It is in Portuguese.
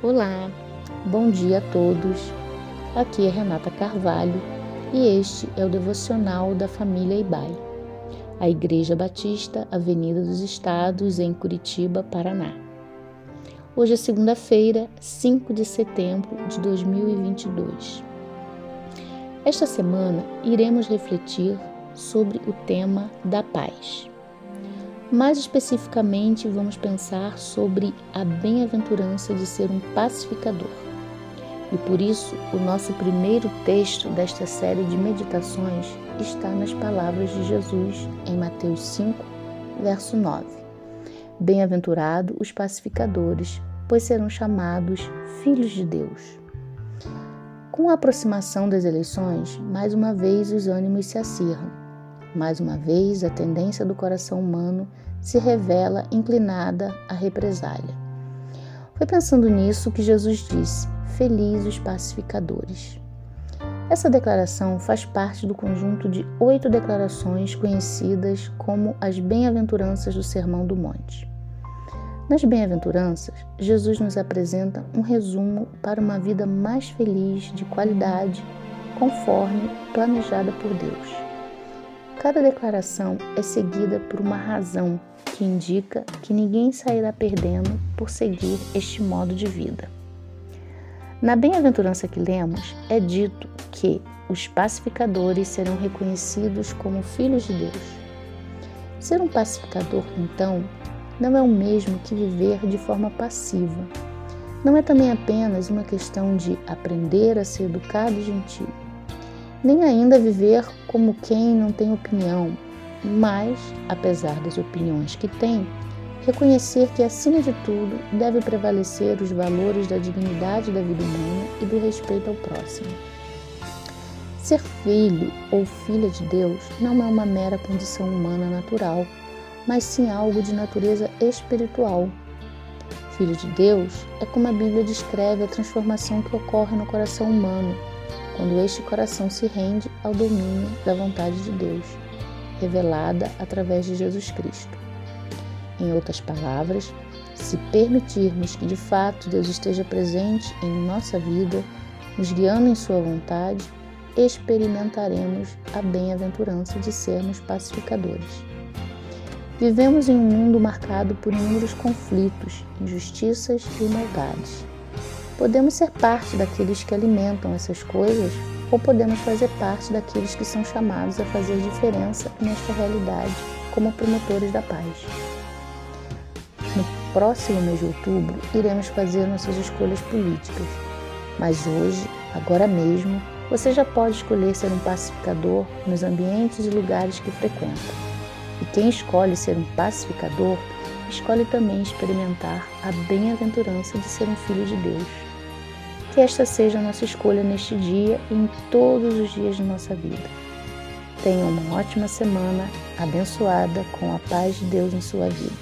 Olá, bom dia a todos. Aqui é Renata Carvalho e este é o devocional da família Ibai, a Igreja Batista, Avenida dos Estados, em Curitiba, Paraná. Hoje é segunda-feira, 5 de setembro de 2022. Esta semana iremos refletir sobre o tema da paz. Mais especificamente, vamos pensar sobre a bem-aventurança de ser um pacificador. E por isso, o nosso primeiro texto desta série de meditações está nas palavras de Jesus em Mateus 5, verso 9. Bem-aventurado os pacificadores, pois serão chamados filhos de Deus. Com a aproximação das eleições, mais uma vez os ânimos se acirram mais uma vez, a tendência do coração humano se revela inclinada à represália. Foi pensando nisso que Jesus disse: Felizes os pacificadores. Essa declaração faz parte do conjunto de oito declarações conhecidas como as Bem-aventuranças do Sermão do Monte. Nas Bem-aventuranças, Jesus nos apresenta um resumo para uma vida mais feliz, de qualidade, conforme planejada por Deus. Cada declaração é seguida por uma razão que indica que ninguém sairá perdendo por seguir este modo de vida. Na bem-aventurança que lemos, é dito que os pacificadores serão reconhecidos como filhos de Deus. Ser um pacificador, então, não é o mesmo que viver de forma passiva. Não é também apenas uma questão de aprender a ser educado e gentil nem ainda viver como quem não tem opinião, mas, apesar das opiniões que tem, reconhecer que, acima de tudo, deve prevalecer os valores da dignidade da vida humana e do respeito ao próximo. Ser filho ou filha de Deus não é uma mera condição humana natural, mas sim algo de natureza espiritual. Filho de Deus é como a Bíblia descreve a transformação que ocorre no coração humano quando este coração se rende ao domínio da vontade de Deus, revelada através de Jesus Cristo. Em outras palavras, se permitirmos que de fato Deus esteja presente em nossa vida, nos guiando em Sua vontade, experimentaremos a bem-aventurança de sermos pacificadores. Vivemos em um mundo marcado por inúmeros conflitos, injustiças e maldades. Podemos ser parte daqueles que alimentam essas coisas ou podemos fazer parte daqueles que são chamados a fazer diferença nesta realidade como promotores da paz. No próximo mês de outubro, iremos fazer nossas escolhas políticas, mas hoje, agora mesmo, você já pode escolher ser um pacificador nos ambientes e lugares que frequenta. E quem escolhe ser um pacificador, escolhe também experimentar a bem-aventurança de ser um filho de Deus. Que esta seja a nossa escolha neste dia e em todos os dias de nossa vida. Tenha uma ótima semana, abençoada com a paz de Deus em sua vida.